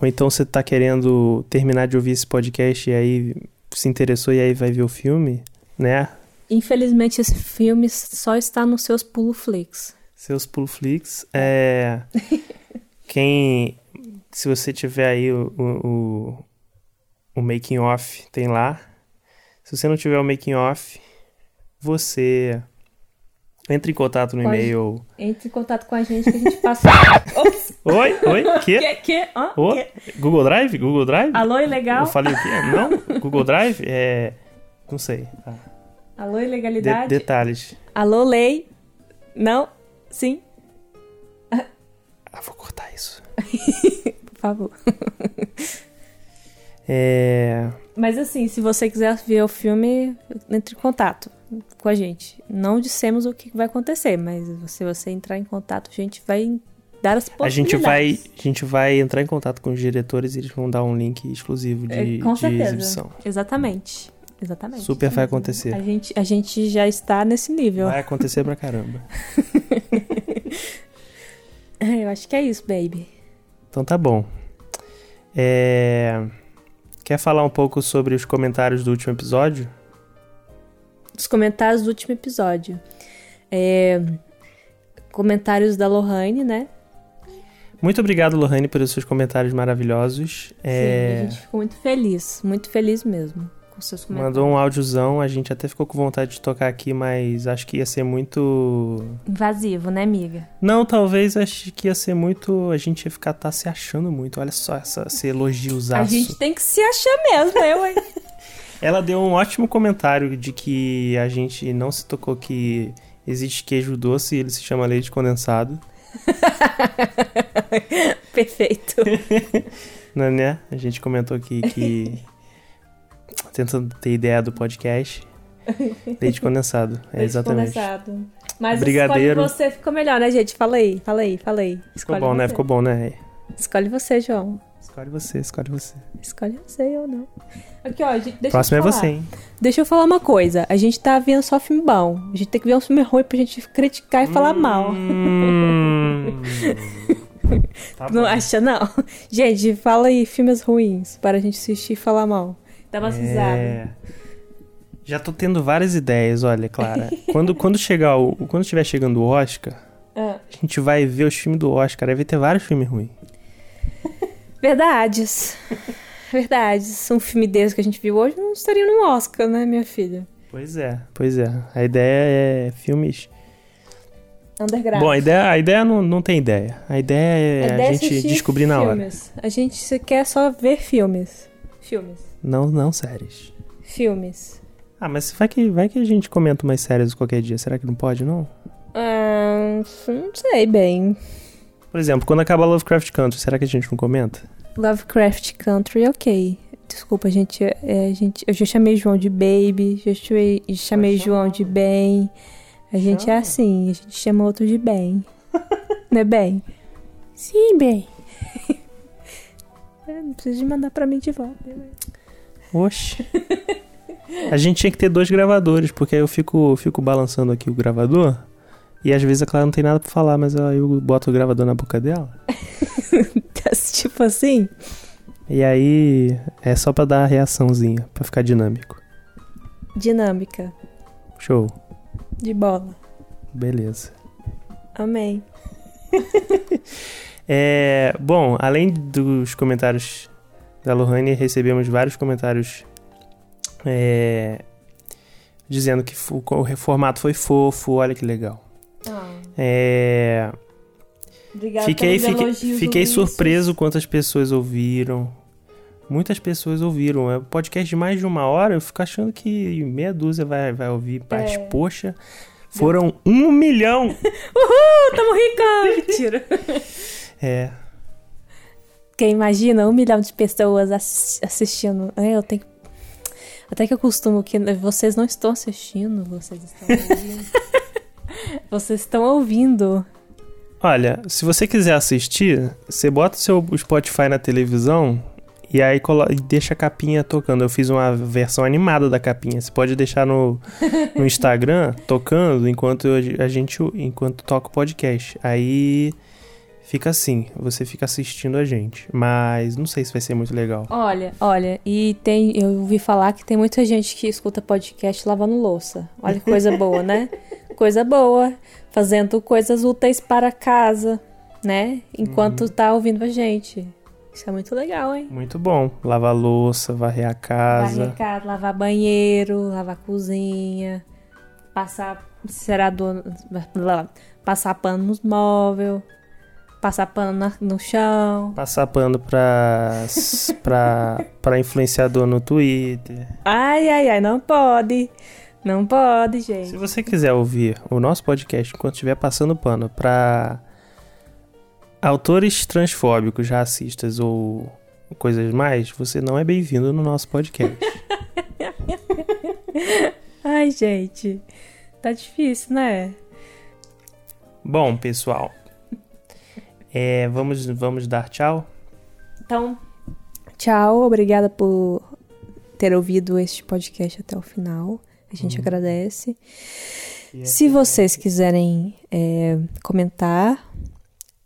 ou então você tá querendo terminar de ouvir esse podcast e aí se interessou e aí vai ver o filme, né? Infelizmente, esse filme só está nos seus puloflix. Seus Pulflix. É, quem se você tiver aí o, o, o, o making off, tem lá. Se você não tiver o making off, você entre em contato no Pode. e-mail. Entre em contato com a gente que a gente passa. Oi, oi, que? Que? Que? Hã? Ô, Que? Google Drive? Google Drive? Alô, Eu ilegal? falei o quê? Não? Google Drive? É. Não sei. Tá. Alô, De- ilegalidade? detalhes. Alô, lei? Não? Sim? Ah, vou cortar isso. Por favor. É. Mas assim, se você quiser ver o filme, entre em contato com a gente. Não dissemos o que vai acontecer, mas se você entrar em contato, a gente vai dar as A gente, vai, possibilidades. a gente vai entrar em contato com os diretores e eles vão dar um link exclusivo de, É, com de certeza. exibição. Exatamente. Exatamente. Super vai acontecer. A gente, a gente já está nesse nível. Vai acontecer pra caramba. Eu acho que é isso, baby. Então tá bom. É... Quer falar um pouco sobre os comentários do último episódio? Os comentários do último episódio. É, Comentários da Lohane, né? Muito obrigado, Lohane, pelos seus comentários maravilhosos. Sim, É, a gente ficou muito feliz. Muito feliz mesmo com seus comentários. Mandou um áudiozão, a gente até ficou com vontade de tocar aqui, mas acho que ia ser muito. Invasivo, né, amiga? Não, talvez acho que ia ser muito. A gente ia ficar tá se achando muito. Olha só essa, esse elogiozaço. A gente tem que se achar mesmo, eu, hein? Ela deu um ótimo comentário de que a gente não se tocou que existe queijo doce e ele se chama leite condensado. Perfeito. Né, né? A gente comentou aqui que. tentando ter ideia do podcast. Leite condensado. É Leite exatamente. condensado. Mas Brigadeiro. escolhe você ficou melhor, né, gente? Fala aí, fala aí, fala aí. Ficou Escolhe bom, né? você. Ficou bom, né? Escolhe você, João. Escolhe você, escolhe você. Escolhe você ou não. Aqui, ó, gente, deixa Próximo é eu falar. você, hein? Deixa eu falar uma coisa. A gente tá vendo só filme bom. A gente tem que ver um filme ruim pra gente criticar e falar mal. Hum. tá Não acha, não? Gente, fala aí filmes ruins para a gente assistir e falar mal. Dá umas risadas. É. Já tô tendo várias ideias, olha, Clara. quando, quando chegar o. Quando estiver chegando o Oscar, Ah. a gente vai ver os filmes do Oscar. Aí vai ter vários filmes ruins. Verdades. Verdades. Um filme desse que a gente viu hoje não estaria no Oscar, né, minha filha? Pois é, pois é. A ideia é filmes. Underground. Bom, a ideia, a ideia não, não tem ideia. A ideia é A a, ideia é gente assistir descobrir na hora. filmes. A gente quer só ver filmes. Filmes. Não, não séries. Filmes. Ah, mas vai que, vai que a gente comenta umas séries qualquer dia. Será que não pode, não? Ah, não sei bem. Por exemplo, quando acaba Lovecraft Country, será que a gente não comenta? Lovecraft Country, ok. Desculpa, gente, é, a gente. Eu já chamei João de Baby, já chamei, chamei João de Ben. A gente é Chama. assim, a gente chama outro de Ben. Não é Ben? Sim, Ben. É, não precisa de mandar pra mim de volta. né? Oxe. A gente tinha que ter dois gravadores, porque aí eu fico, fico balançando aqui o gravador. E às vezes a Clara não tem nada pra falar, mas aí eu boto o gravador na boca dela. tipo assim. E aí é só pra dar a reaçãozinha, pra ficar dinâmico. Dinâmica. Show. De bola. Beleza. Amém. É, bom, além dos comentários da Lohane, recebemos vários comentários é, dizendo que o formato foi fofo, olha que legal. É, Obrigada fiquei fiquei, fiquei surpreso quantas pessoas ouviram. Muitas pessoas ouviram. É um podcast de mais de uma hora. Eu fico achando que meia dúzia vai, vai ouvir. Mas, É. poxa, foram um milhão. Uhul, tamo rica! Mentira. É, Quem imagina um milhão de pessoas assis- assistindo. É, eu tenho. Até que eu costumo que vocês não estão assistindo, vocês estão ouvindo. vocês estão ouvindo. Olha, se você quiser assistir, você bota o seu Spotify na televisão e aí deixa a capinha tocando. Eu fiz uma versão animada da capinha. Você pode deixar no, no Instagram tocando enquanto a gente enquanto toca o podcast. Aí fica assim, você fica assistindo a gente. Mas não sei se vai ser muito legal. Olha, olha, e tem. Eu ouvi falar que tem muita gente que escuta podcast lavando louça. Olha que coisa boa, né? Coisa boa. Fazendo coisas úteis para casa, né? Enquanto tá ouvindo a gente. Isso é muito legal, hein? Muito bom. Lavar louça, varrer a casa. Varrer casa, lavar banheiro, lavar cozinha, passar cerador, passar pano nos móveis, passar pano no chão. Passar pano pra, pra, pra influenciador no Twitter. Ai, ai, ai, não pode. Não pode, Se gente. você quiser ouvir o nosso podcast enquanto estiver passando pano pra autores transfóbicos, racistas ou coisas mais, você não é bem-vindo no nosso podcast. Ai, gente. Tá difícil, né? Bom, pessoal, é, vamos, vamos dar tchau. Então, tchau. Obrigada por ter ouvido este podcast até o final. A gente agradece. Se vocês quiserem é, comentar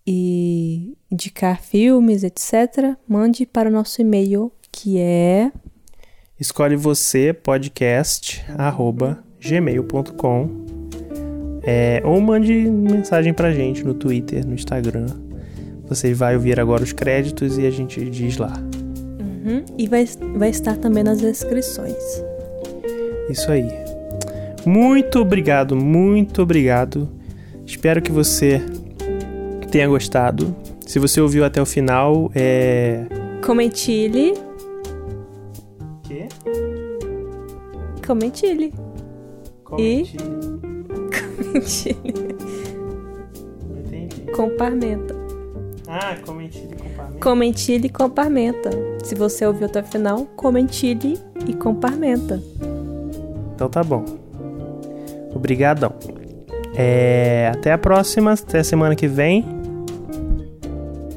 e indicar filmes, etc., mande para o nosso e-mail, que é Escolhe você podcast arroba gmail.com é, ou mande mensagem pra gente no Twitter, no Instagram. Você vai ouvir agora os créditos e a gente diz lá. Uhum, e vai, vai estar também nas descrições. Isso aí. Muito obrigado, muito obrigado. Espero que você tenha gostado. Se você ouviu até o final, é. Comentile, Quê? comentile, Comente. comentile, Não entendi. comparmenta. Ah, comente e compartilhe. Comentile e comparmenta. Se você ouviu até o final, comentile e comparmenta. Então tá bom. Obrigadão. É, até a próxima, até semana que vem.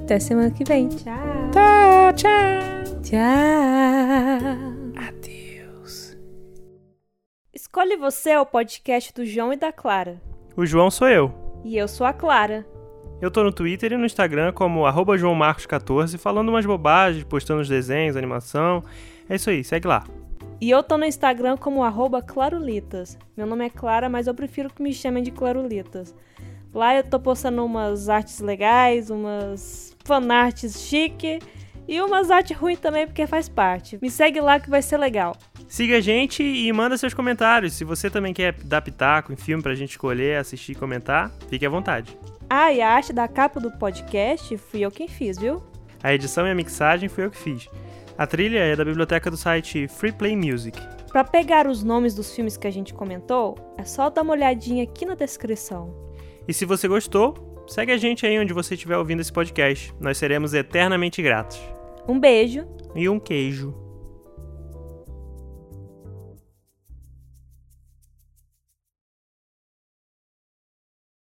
Até semana que vem. Tchau. Tchau, tchau. Tchau. Adeus. Escolhe Você é o podcast do João e da Clara. O João sou eu. E eu sou a Clara. Eu tô no Twitter e no Instagram como arroba joãomarcos14, falando umas bobagens, postando os desenhos, animação. É isso aí, segue lá. E eu tô no Instagram como arroba Clarulitas. Meu nome é Clara, mas eu prefiro que me chamem de Clarulitas. Lá eu tô postando umas artes legais, umas fanarts chique E umas artes ruins também, porque faz parte. Me segue lá que vai ser legal. Siga a gente e manda seus comentários. Se você também quer dar pitaco em filme pra gente escolher, assistir e comentar, fique à vontade. Ah, e a arte da capa do podcast fui eu quem fiz, viu? A edição e a mixagem fui eu que fiz. A trilha é da biblioteca do site Free Play Music. Para pegar os nomes dos filmes que a gente comentou, é só dar uma olhadinha aqui na descrição. E se você gostou, segue a gente aí onde você estiver ouvindo esse podcast. Nós seremos eternamente gratos. Um beijo e um queijo.